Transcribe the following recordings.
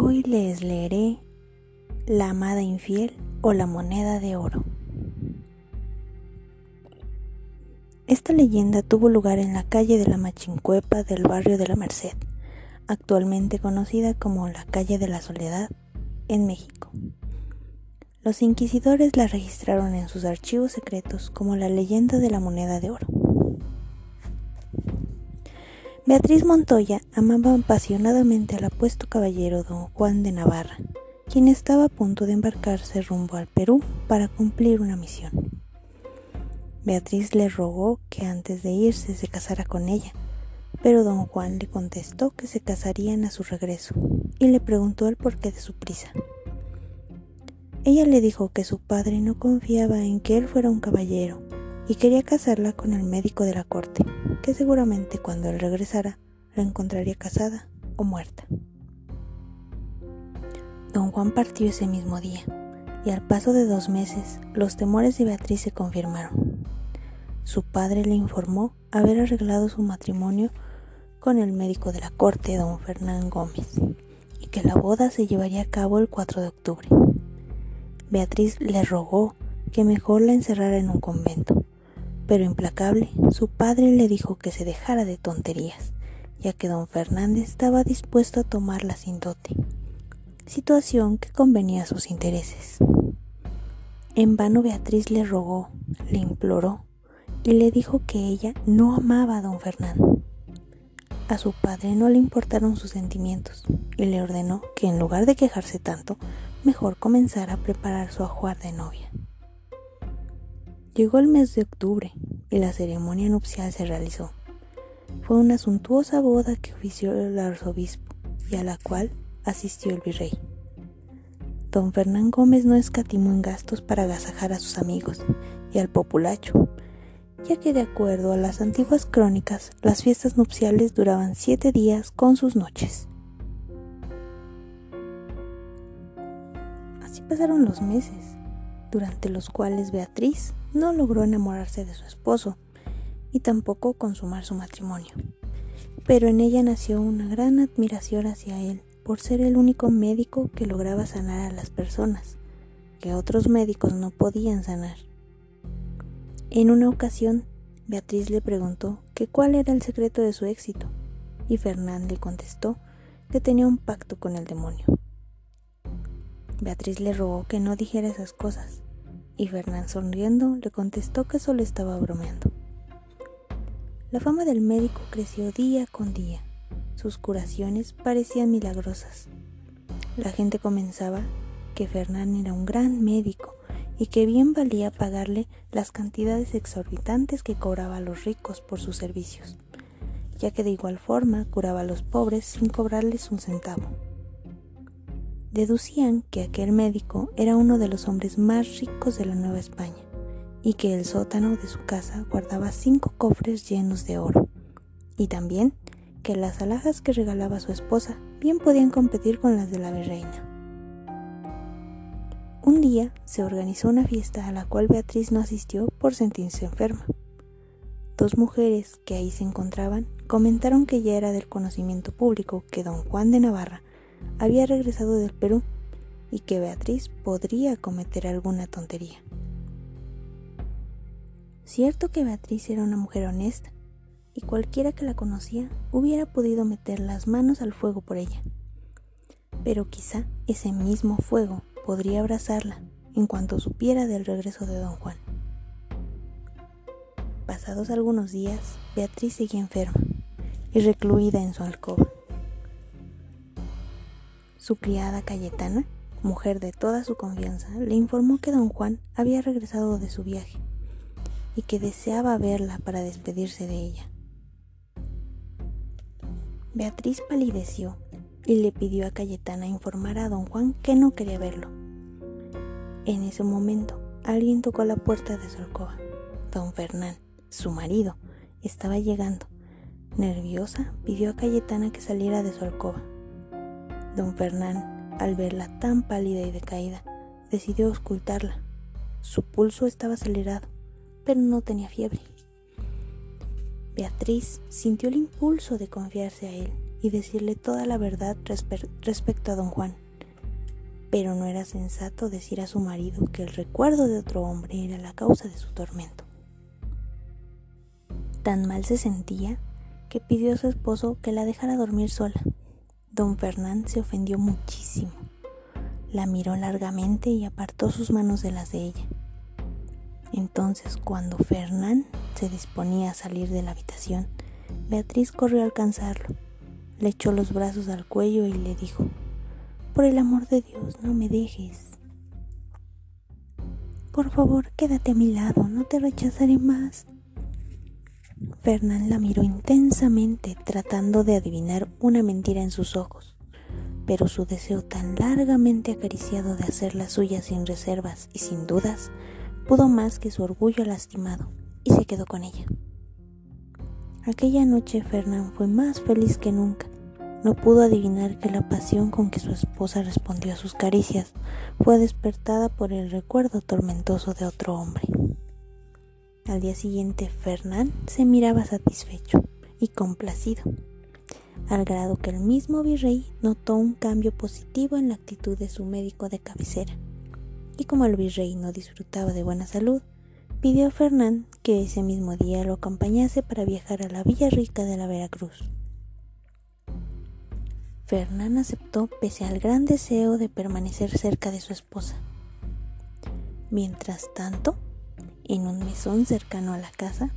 Hoy les leeré La amada infiel o la moneda de oro. Esta leyenda tuvo lugar en la calle de la Machincuepa del barrio de la Merced, actualmente conocida como la calle de la Soledad, en México. Los inquisidores la registraron en sus archivos secretos como la leyenda de la moneda de oro. Beatriz Montoya amaba apasionadamente al apuesto caballero don Juan de Navarra, quien estaba a punto de embarcarse rumbo al Perú para cumplir una misión. Beatriz le rogó que antes de irse se casara con ella, pero don Juan le contestó que se casarían a su regreso y le preguntó el porqué de su prisa. Ella le dijo que su padre no confiaba en que él fuera un caballero y quería casarla con el médico de la corte, que seguramente cuando él regresara la encontraría casada o muerta. Don Juan partió ese mismo día, y al paso de dos meses los temores de Beatriz se confirmaron. Su padre le informó haber arreglado su matrimonio con el médico de la corte, don Fernán Gómez, y que la boda se llevaría a cabo el 4 de octubre. Beatriz le rogó que mejor la encerrara en un convento, pero implacable, su padre le dijo que se dejara de tonterías, ya que don Fernández estaba dispuesto a tomarla sin dote, situación que convenía a sus intereses. En vano Beatriz le rogó, le imploró y le dijo que ella no amaba a don Fernando. A su padre no le importaron sus sentimientos y le ordenó que en lugar de quejarse tanto, mejor comenzara a preparar su ajuar de novia. Llegó el mes de octubre y la ceremonia nupcial se realizó. Fue una suntuosa boda que ofició el arzobispo y a la cual asistió el virrey. Don Fernán Gómez no escatimó en gastos para agasajar a sus amigos y al populacho, ya que de acuerdo a las antiguas crónicas, las fiestas nupciales duraban siete días con sus noches. Así pasaron los meses durante los cuales Beatriz no logró enamorarse de su esposo y tampoco consumar su matrimonio. Pero en ella nació una gran admiración hacia él por ser el único médico que lograba sanar a las personas, que otros médicos no podían sanar. En una ocasión, Beatriz le preguntó que cuál era el secreto de su éxito, y Fernán le contestó que tenía un pacto con el demonio. Beatriz le rogó que no dijera esas cosas, y Fernán sonriendo le contestó que solo estaba bromeando. La fama del médico creció día con día. Sus curaciones parecían milagrosas. La gente comenzaba que Fernán era un gran médico y que bien valía pagarle las cantidades exorbitantes que cobraba a los ricos por sus servicios, ya que de igual forma curaba a los pobres sin cobrarles un centavo. Deducían que aquel médico era uno de los hombres más ricos de la Nueva España y que el sótano de su casa guardaba cinco cofres llenos de oro, y también que las alhajas que regalaba su esposa bien podían competir con las de la virreina. Un día se organizó una fiesta a la cual Beatriz no asistió por sentirse enferma. Dos mujeres que ahí se encontraban comentaron que ya era del conocimiento público que don Juan de Navarra había regresado del Perú y que Beatriz podría cometer alguna tontería. Cierto que Beatriz era una mujer honesta y cualquiera que la conocía hubiera podido meter las manos al fuego por ella. Pero quizá ese mismo fuego podría abrazarla en cuanto supiera del regreso de don Juan. Pasados algunos días, Beatriz seguía enferma y recluida en su alcoba. Su criada Cayetana, mujer de toda su confianza, le informó que don Juan había regresado de su viaje y que deseaba verla para despedirse de ella. Beatriz palideció y le pidió a Cayetana informar a don Juan que no quería verlo. En ese momento, alguien tocó la puerta de su alcoba. Don Fernán, su marido, estaba llegando. Nerviosa, pidió a Cayetana que saliera de su alcoba. Don Fernán, al verla tan pálida y decaída, decidió ocultarla. Su pulso estaba acelerado, pero no tenía fiebre. Beatriz sintió el impulso de confiarse a él y decirle toda la verdad respecto a don Juan. Pero no era sensato decir a su marido que el recuerdo de otro hombre era la causa de su tormento. Tan mal se sentía que pidió a su esposo que la dejara dormir sola. Don Fernán se ofendió muchísimo. La miró largamente y apartó sus manos de las de ella. Entonces, cuando Fernán se disponía a salir de la habitación, Beatriz corrió a alcanzarlo, le echó los brazos al cuello y le dijo, Por el amor de Dios, no me dejes. Por favor, quédate a mi lado, no te rechazaré más. Fernán la miró intensamente, tratando de adivinar una mentira en sus ojos pero su deseo tan largamente acariciado de hacer la suya sin reservas y sin dudas pudo más que su orgullo lastimado y se quedó con ella. Aquella noche Fernán fue más feliz que nunca. No pudo adivinar que la pasión con que su esposa respondió a sus caricias fue despertada por el recuerdo tormentoso de otro hombre. Al día siguiente Fernán se miraba satisfecho y complacido al grado que el mismo virrey notó un cambio positivo en la actitud de su médico de cabecera. Y como el virrey no disfrutaba de buena salud, pidió a Fernán que ese mismo día lo acompañase para viajar a la Villa Rica de la Veracruz. Fernán aceptó pese al gran deseo de permanecer cerca de su esposa. Mientras tanto, en un mesón cercano a la casa,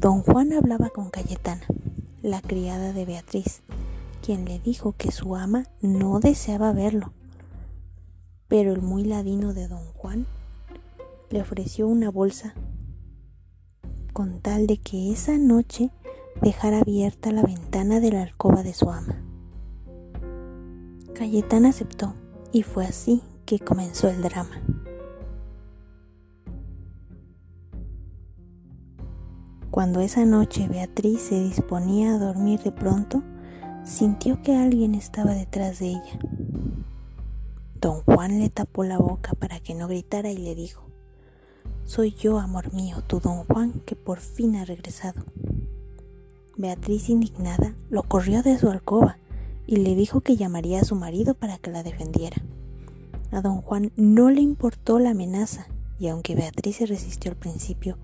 don Juan hablaba con Cayetana la criada de Beatriz, quien le dijo que su ama no deseaba verlo. Pero el muy ladino de don Juan le ofreció una bolsa con tal de que esa noche dejara abierta la ventana de la alcoba de su ama. Cayetana aceptó y fue así que comenzó el drama. Cuando esa noche Beatriz se disponía a dormir de pronto, sintió que alguien estaba detrás de ella. Don Juan le tapó la boca para que no gritara y le dijo, Soy yo, amor mío, tu don Juan, que por fin ha regresado. Beatriz, indignada, lo corrió de su alcoba y le dijo que llamaría a su marido para que la defendiera. A don Juan no le importó la amenaza y aunque Beatriz se resistió al principio,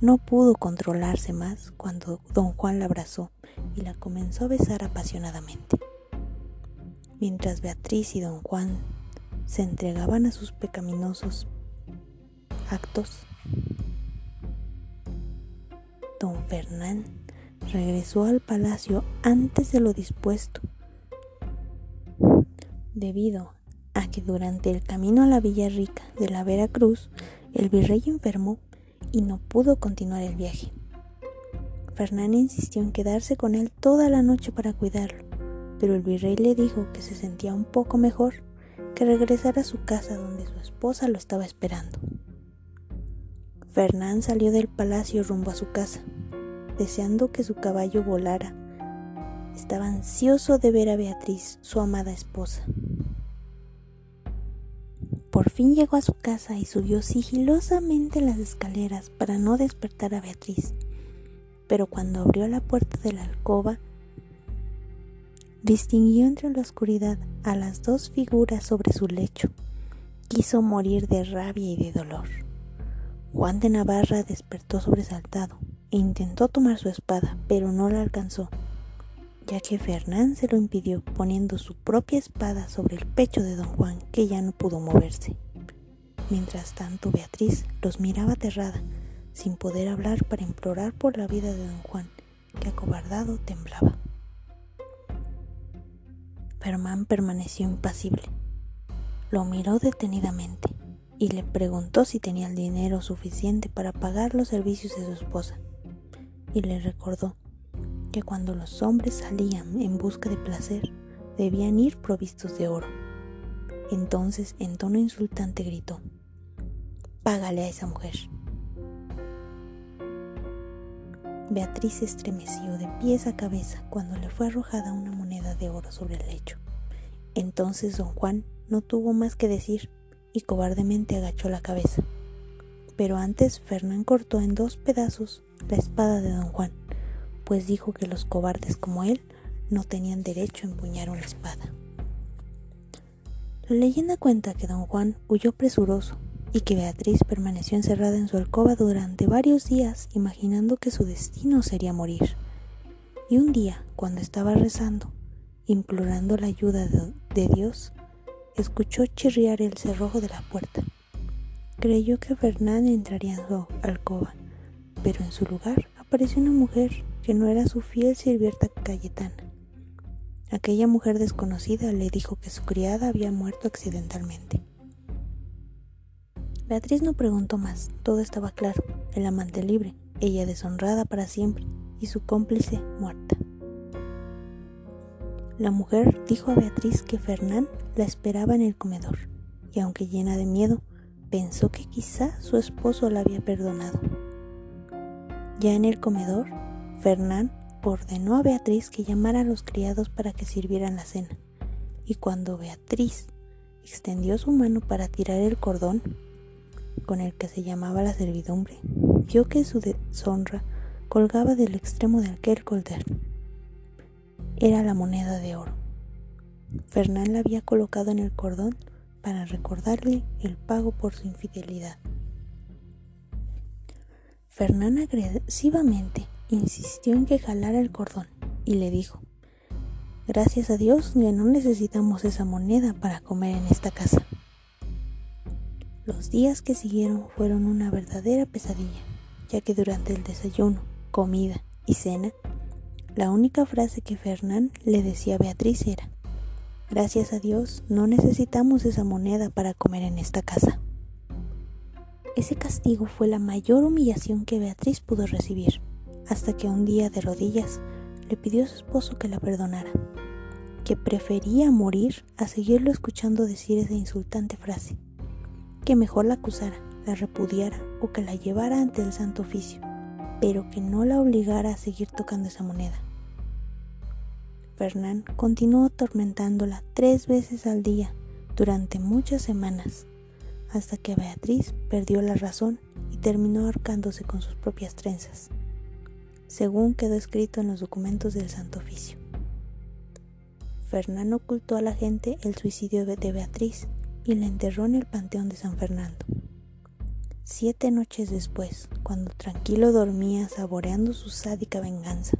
no pudo controlarse más cuando don Juan la abrazó y la comenzó a besar apasionadamente. Mientras Beatriz y don Juan se entregaban a sus pecaminosos actos, don Fernán regresó al palacio antes de lo dispuesto, debido a que durante el camino a la Villa Rica de la Veracruz, el virrey enfermó y no pudo continuar el viaje. Fernán insistió en quedarse con él toda la noche para cuidarlo, pero el virrey le dijo que se sentía un poco mejor, que regresara a su casa donde su esposa lo estaba esperando. Fernán salió del palacio rumbo a su casa, deseando que su caballo volara. Estaba ansioso de ver a Beatriz, su amada esposa. Fin llegó a su casa y subió sigilosamente las escaleras para no despertar a Beatriz. Pero cuando abrió la puerta de la alcoba, distinguió entre la oscuridad a las dos figuras sobre su lecho. Quiso morir de rabia y de dolor. Juan de Navarra despertó sobresaltado e intentó tomar su espada, pero no la alcanzó ya que Fernán se lo impidió poniendo su propia espada sobre el pecho de don Juan, que ya no pudo moverse. Mientras tanto, Beatriz los miraba aterrada, sin poder hablar para implorar por la vida de don Juan, que acobardado temblaba. Fernán permaneció impasible. Lo miró detenidamente y le preguntó si tenía el dinero suficiente para pagar los servicios de su esposa, y le recordó que cuando los hombres salían en busca de placer, debían ir provistos de oro. Entonces, en tono insultante, gritó, Págale a esa mujer. Beatriz se estremeció de pies a cabeza cuando le fue arrojada una moneda de oro sobre el lecho. Entonces don Juan no tuvo más que decir y cobardemente agachó la cabeza. Pero antes Fernán cortó en dos pedazos la espada de don Juan pues dijo que los cobardes como él no tenían derecho a empuñar una espada. La leyenda cuenta que don Juan huyó presuroso y que Beatriz permaneció encerrada en su alcoba durante varios días imaginando que su destino sería morir. Y un día, cuando estaba rezando, implorando la ayuda de, Dios, escuchó chirriar el cerrojo de la puerta. Creyó que Fernán entraría en su alcoba, pero en su lugar apareció una mujer que no era su fiel sirvienta Cayetana. Aquella mujer desconocida le dijo que su criada había muerto accidentalmente. Beatriz no preguntó más, todo estaba claro, el amante libre, ella deshonrada para siempre y su cómplice muerta. La mujer dijo a Beatriz que Fernán la esperaba en el comedor, y aunque llena de miedo, pensó que quizá su esposo la había perdonado. Ya en el comedor, Fernán ordenó a Beatriz que llamara a los criados para que sirvieran la cena, y cuando Beatriz extendió su mano para tirar el cordón con el que se llamaba la servidumbre, vio que su deshonra colgaba del extremo de aquel cordel. Era la moneda de oro. Fernán la había colocado en el cordón para recordarle el pago por su infidelidad. Fernán agresivamente insistió en que jalara el cordón y le dijo, Gracias a Dios ya no necesitamos esa moneda para comer en esta casa. Los días que siguieron fueron una verdadera pesadilla, ya que durante el desayuno, comida y cena, la única frase que Fernán le decía a Beatriz era, Gracias a Dios no necesitamos esa moneda para comer en esta casa. Ese castigo fue la mayor humillación que Beatriz pudo recibir hasta que un día de rodillas le pidió a su esposo que la perdonara, que prefería morir a seguirlo escuchando decir esa insultante frase, que mejor la acusara, la repudiara o que la llevara ante el santo oficio, pero que no la obligara a seguir tocando esa moneda. Fernán continuó atormentándola tres veces al día durante muchas semanas, hasta que Beatriz perdió la razón y terminó ahorcándose con sus propias trenzas según quedó escrito en los documentos del Santo Oficio. Fernando ocultó a la gente el suicidio de Beatriz y la enterró en el Panteón de San Fernando. Siete noches después, cuando tranquilo dormía saboreando su sádica venganza,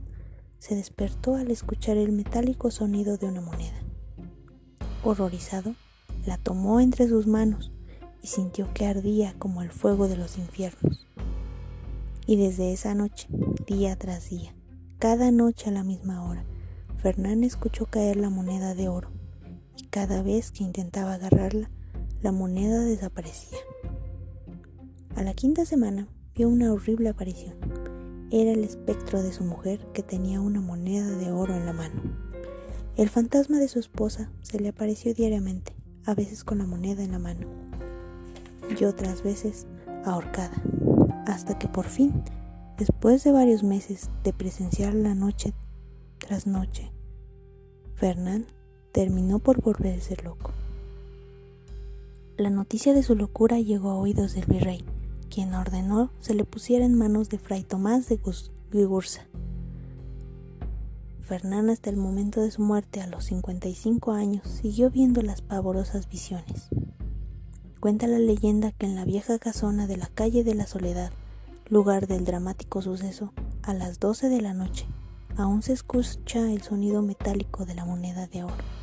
se despertó al escuchar el metálico sonido de una moneda. Horrorizado, la tomó entre sus manos y sintió que ardía como el fuego de los infiernos. Y desde esa noche, día tras día, cada noche a la misma hora, Fernán escuchó caer la moneda de oro, y cada vez que intentaba agarrarla, la moneda desaparecía. A la quinta semana vio una horrible aparición. Era el espectro de su mujer que tenía una moneda de oro en la mano. El fantasma de su esposa se le apareció diariamente, a veces con la moneda en la mano, y otras veces ahorcada hasta que por fin, después de varios meses de presenciar la noche tras noche, Fernán terminó por volverse loco. La noticia de su locura llegó a oídos del virrey, quien ordenó se le pusiera en manos de Fray Tomás de Gursa. Fernán hasta el momento de su muerte a los 55 años siguió viendo las pavorosas visiones. Cuenta la leyenda que en la vieja casona de la calle de la Soledad, lugar del dramático suceso, a las 12 de la noche, aún se escucha el sonido metálico de la moneda de oro.